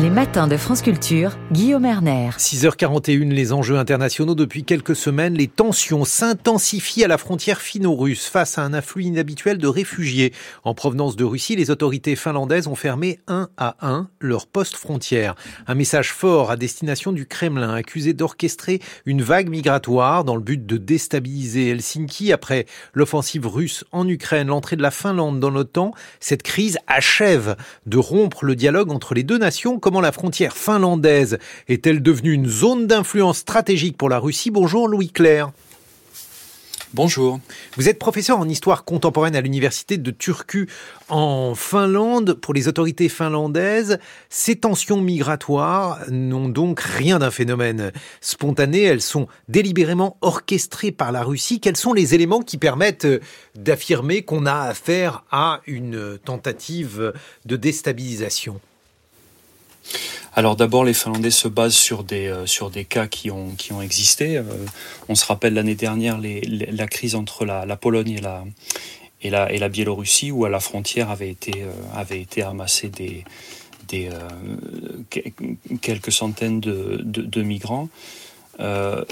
Les matins de France Culture, Guillaume Erner. 6h41, les enjeux internationaux depuis quelques semaines. Les tensions s'intensifient à la frontière finno-russe face à un afflux inhabituel de réfugiés. En provenance de Russie, les autorités finlandaises ont fermé un à un leurs postes frontières. Un message fort à destination du Kremlin, accusé d'orchestrer une vague migratoire dans le but de déstabiliser Helsinki après l'offensive russe en Ukraine, l'entrée de la Finlande dans l'OTAN. Cette crise achève de rompre le dialogue entre les deux nations comment la frontière finlandaise est-elle devenue une zone d'influence stratégique pour la Russie Bonjour Louis Claire. Bonjour. Vous êtes professeur en histoire contemporaine à l'université de Turku en Finlande. Pour les autorités finlandaises, ces tensions migratoires n'ont donc rien d'un phénomène spontané. Elles sont délibérément orchestrées par la Russie. Quels sont les éléments qui permettent d'affirmer qu'on a affaire à une tentative de déstabilisation? Alors d'abord, les Finlandais se basent sur des, euh, sur des cas qui ont, qui ont existé. Euh, on se rappelle l'année dernière la crise entre la, la, Pologne et la, et, la, et la Biélorussie, où à la frontière avaient été, euh, avaient été des, des, quelques centaines de, de, de migrants.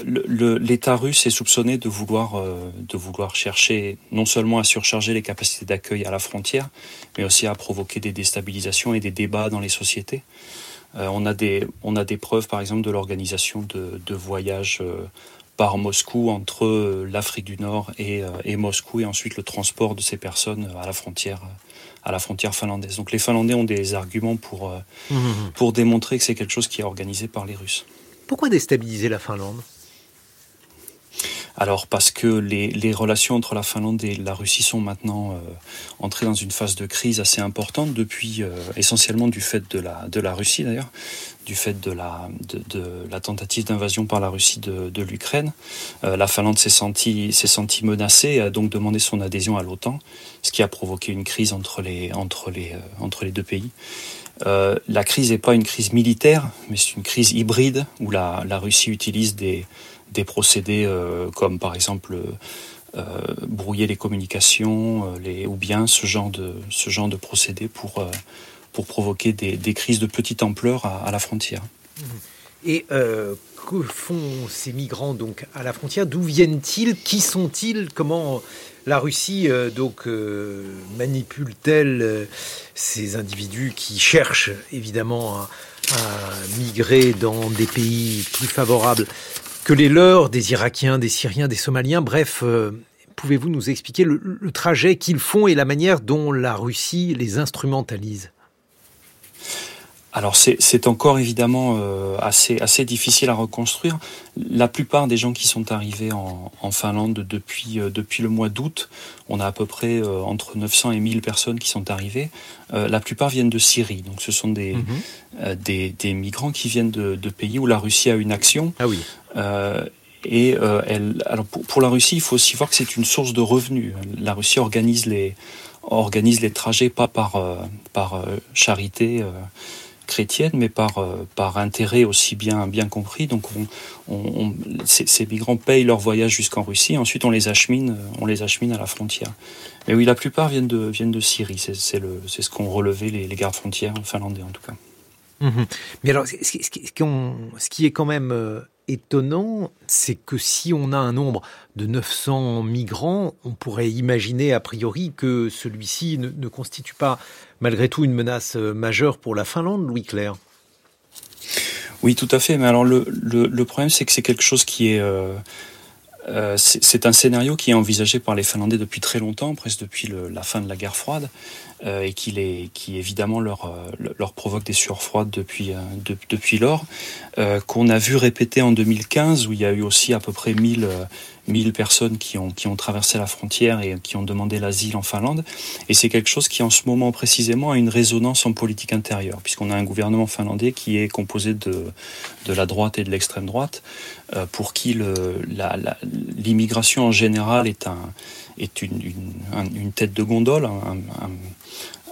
L'État russe est soupçonné de vouloir, de vouloir chercher non seulement à surcharger les capacités d'accueil à la frontière, mais aussi à provoquer des déstabilisations et des débats dans les sociétés. Euh, on, a des, on a des preuves, par exemple, de l'organisation de, de, voyages euh, par Moscou entre euh, l'Afrique du Nord et, et, Moscou, et ensuite le transport de ces personnes à la frontière, à la frontière finlandaise. Donc les Finlandais ont des arguments pour, mmh. pour démontrer que c'est quelque chose qui est organisé par les Russes. Pourquoi déstabiliser la Finlande? Alors parce que les, les, relations entre la Finlande et la Russie sont maintenant euh, entrées dans une phase de crise assez importante depuis euh, essentiellement du fait de la, de la Russie d'ailleurs, du fait de la, de, de la tentative d'invasion par la Russie de, de l'Ukraine. Euh, la Finlande s'est sentie, menacée et a donc demandé son adhésion à l'OTAN, ce qui a provoqué une crise entre les, entre les, entre les deux pays. La crise n'est pas une crise militaire, mais c'est une crise hybride où la, Russie utilise des procédés euh, comme par exemple euh, brouiller les communications euh, ou bien ce genre de, ce procédés pour, provoquer des, des, crises de petite ampleur à, à la frontière. Et que font ces migrants donc à la frontière? D'où viennent-ils? Qui sont-ils? Comment la Russie donc manipule-t-elle ces individus qui cherchent évidemment à, migrer dans des pays plus favorables que les leurs, des Irakiens, des Syriens, des Somaliens? Bref, euh, pouvez-vous nous expliquer le trajet qu'ils font et la manière dont la Russie les instrumentalise? Alors c'est encore évidemment euh, assez, assez difficile à reconstruire. La plupart des gens qui sont arrivés en, en Finlande depuis, euh, depuis le mois d'août, on a à peu près euh, entre 900 et 1000 personnes qui sont arrivées. Euh, la plupart viennent de Syrie, donc ce sont des, mmh. des, des, migrants qui viennent de, de, pays où la Russie a une action. Ah oui. et elle, alors pour, pour, la Russie, il faut aussi voir que c'est une source de revenus. La Russie organise les, organise les trajets pas par, par charité chrétienne, mais par, euh, par intérêt aussi bien, bien compris. Donc on, on, ces, migrants payent leur voyage jusqu'en Russie, ensuite on les achemine, on les achemine à la frontière. Mais oui, la plupart viennent de, viennent de Syrie, c'est ce qu'ont relevé les, les gardes frontières finlandais en tout cas. Mmh. Mais alors, ce qui, est quand même euh, étonnant, c'est que si on a un nombre de 900 migrants, on pourrait imaginer a priori que celui-ci ne, constitue pas malgré tout une menace euh, majeure pour la Finlande, Louis Claire. Oui, tout à fait. Mais alors le, problème, c'est que c'est quelque chose qui est... Euh, euh, c'est un scénario qui est envisagé par les Finlandais depuis très longtemps, presque depuis la fin de la guerre froide, et qui, les, qui évidemment leur, euh, leur provoque des sueurs froides depuis, euh, de, depuis lors, qu'on a vu répéter en 2015, où il y a eu aussi à peu près 1000, 1000 personnes qui ont, qui ont traversé la frontière et qui ont demandé l'asile en Finlande. Et c'est quelque chose qui, en ce moment précisément, a une résonance en politique intérieure, puisqu'on a un gouvernement finlandais qui est composé de, de la droite et de l'extrême droite, euh, pour qui l'immigration en général est, un, est une, une, tête de gondole,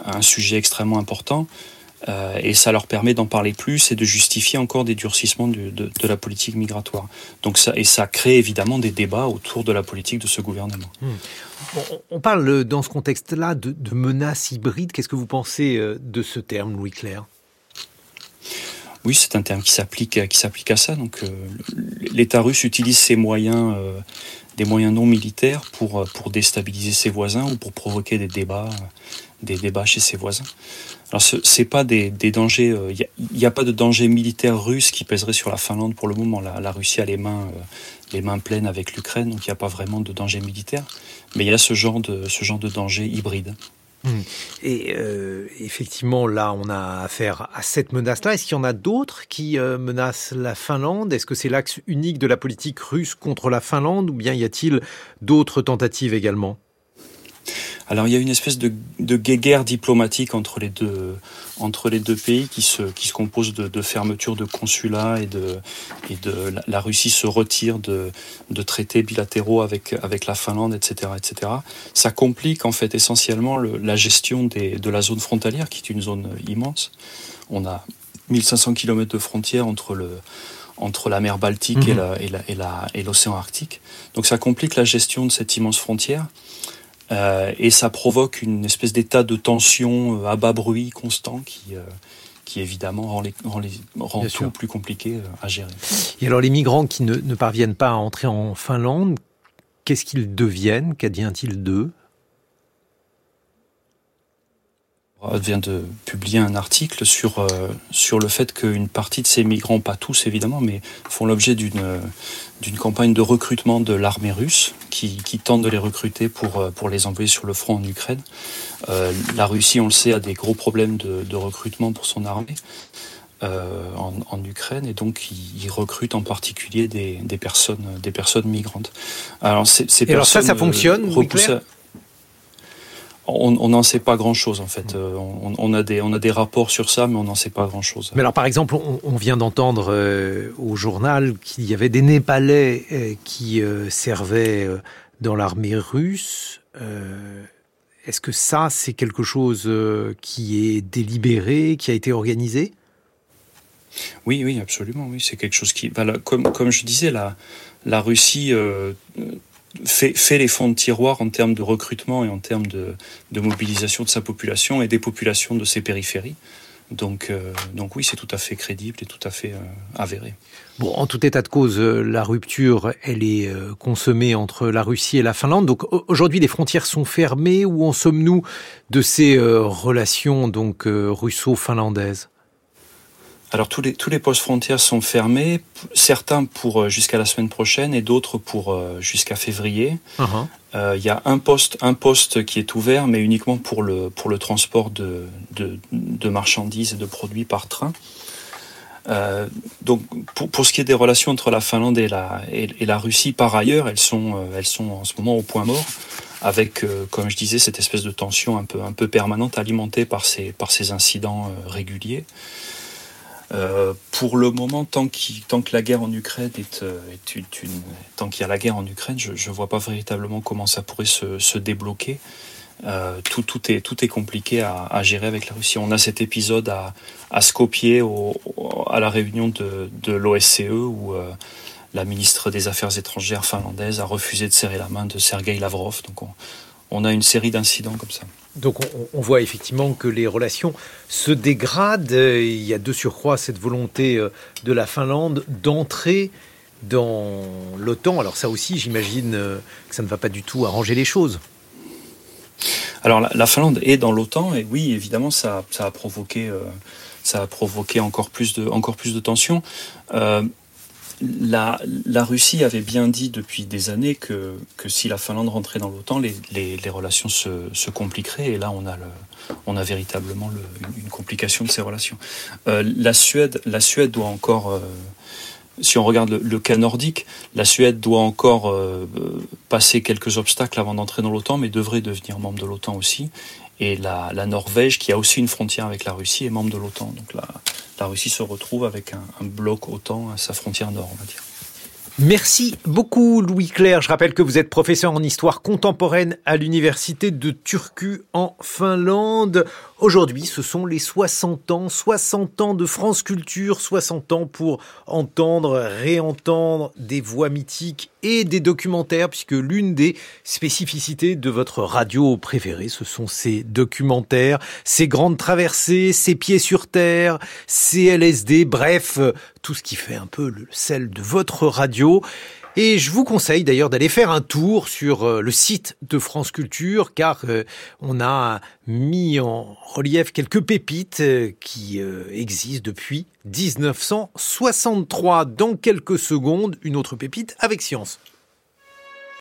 un, sujet extrêmement important. Euh, et ça leur permet d'en parler plus et de justifier encore des durcissements de, de, la politique migratoire. Donc ça, et ça crée évidemment des débats autour de la politique de ce gouvernement. Hmm. on parle dans ce contexte-là de, de menaces hybrides. Qu'est-ce que vous pensez euh, de ce terme, Louis Claire oui, c'est un terme qui s'applique à ça. Donc, euh, l'État russe utilise ses moyens, des moyens non militaires, pour pour déstabiliser ses voisins ou pour provoquer des débats, chez ses voisins. Alors, ce n'est pas des, dangers. Il euh, n'y a, pas de danger militaire russe qui pèserait sur la Finlande pour le moment. La, Russie a les mains, euh, pleines avec l'Ukraine, donc il n'y a pas vraiment de danger militaire. Mais il y a ce genre de danger hybride. Hmm. Et euh, effectivement, là, on a affaire à cette menace-là. Est-ce qu'il y en a d'autres qui menacent la Finlande? Est-ce que c'est l'axe unique de la politique russe contre la Finlande? Ou bien y a-t-il d'autres tentatives également? Alors il y a une espèce de, de guéguerre diplomatique entre les deux, entre les deux pays qui se, qui se compose de, de fermeture de consulats et de, et de la, Russie se retire de, de traités bilatéraux avec, avec la Finlande, etc., etc. Ça complique en fait essentiellement le, la gestion des, de la zone frontalière qui est une zone immense. On a 1500 km de frontière entre le, entre la mer Baltique mmh. et l'océan la, et Arctique. Donc ça complique la gestion de cette immense frontière. Euh, et ça provoque une espèce d'état de tension euh, à bas bruit constant qui, euh, qui évidemment rend, les, rend, les, rend tout plus compliqué à gérer. Et alors les migrants qui ne, ne parviennent pas à entrer en Finlande, qu'est-ce qu'ils deviennent? Qu'advient-il d'eux? Vient de publier un article sur, euh, sur le fait qu'une partie de ces migrants, pas tous évidemment, mais font l'objet d'une d'une campagne de recrutement de l'armée russe qui, qui, tente de les recruter pour, euh, pour les envoyer sur le front en Ukraine. Euh, la Russie, on le sait, a des gros problèmes de, de recrutement pour son armée. Euh, en, en, Ukraine et donc ils, recrutent en particulier des, des, personnes des personnes migrantes. Alors, ces, ces alors ça, ça fonctionne on n'en sait pas grand-chose en fait. Euh, on, a des, on a des rapports sur ça, mais on n'en sait pas grand-chose. Mais alors par exemple, on, vient d'entendre euh, au journal qu'il y avait des Népalais euh, qui servaient dans l'armée russe. Est-ce que ça, c'est quelque chose qui est délibéré, qui a été organisé? Oui, oui, absolument. Oui, c'est quelque chose qui, comme, comme je disais, la, la Russie fait, les fonds de tiroir en termes de recrutement et en termes de, mobilisation de sa population et des populations de ses périphéries. Donc, euh, donc oui, c'est tout à fait crédible et tout à fait euh, avéré. Bon, en tout état de cause, euh, la rupture, elle est consommée entre la Russie et la Finlande. Donc aujourd'hui, les frontières sont fermées. Où en sommes-nous de ces relations donc russo-finlandaises? Alors tous les, tous les postes frontières sont fermés, certains pour euh, jusqu'à la semaine prochaine et d'autres pour euh, jusqu'à février. Uh-huh. Euh, il y a un poste, un poste qui est ouvert, mais uniquement pour le, pour le transport de, de, de marchandises et de produits par train. Euh, donc pour, pour, ce qui est des relations entre la Finlande et la, et, et la Russie, par ailleurs, elles sont, elles sont en ce moment au point mort, avec, comme je disais, cette espèce de tension un peu, un peu permanente alimentée par ces, par ces incidents réguliers. Euh, pour le moment, tant, que la guerre en Ukraine est, euh, une, tant qu'il y a la guerre en Ukraine, je ne vois pas véritablement comment ça pourrait se, débloquer. Euh, tout, est, compliqué à, gérer avec la Russie. On a cet épisode à, à Skopje, à la réunion de, l'OSCE, où la ministre des Affaires étrangères finlandaise a refusé de serrer la main de Sergei Lavrov. On a une série d'incidents comme ça. Donc on, voit effectivement que les relations se dégradent. Il y a de surcroît cette volonté euh, de la Finlande d'entrer dans l'OTAN. Alors ça aussi, j'imagine euh, que ça ne va pas du tout arranger les choses. Alors la, Finlande est dans l'OTAN et oui, évidemment, ça, a provoqué, euh, ça a provoqué encore plus de, encore plus de tensions la, Russie avait bien dit depuis des années que, si la Finlande rentrait dans l'OTAN, les, relations se, compliqueraient. Et là, on a, on a véritablement une complication de ces relations. Euh, la, Suède, doit encore, euh, si on regarde le, cas nordique, la Suède doit encore euh, passer quelques obstacles avant d'entrer dans l'OTAN, mais devrait devenir membre de l'OTAN aussi. Et la, Norvège, qui a aussi une frontière avec la Russie, est membre de l'OTAN. Donc la, la Russie se retrouve avec un, un bloc OTAN à sa frontière nord, on va dire. Merci beaucoup Louis Claire. Je rappelle que vous êtes professeur en histoire contemporaine à l'université de Turku en Finlande. Aujourd'hui, ce sont les 60 ans, 60 ans de France Culture, 60 ans pour entendre, réentendre des voix mythiques et des documentaires, puisque l'une des spécificités de votre radio préférée, ce sont ces documentaires, ces grandes traversées, ces pieds sur terre, ces LSD, bref, tout ce qui fait un peu le sel de votre radio. Et je vous conseille d'ailleurs d'aller faire un tour sur euh, le site de France Culture car euh, on a mis en relief quelques pépites euh, qui existent depuis 1963. Dans quelques secondes, une autre pépite avec science.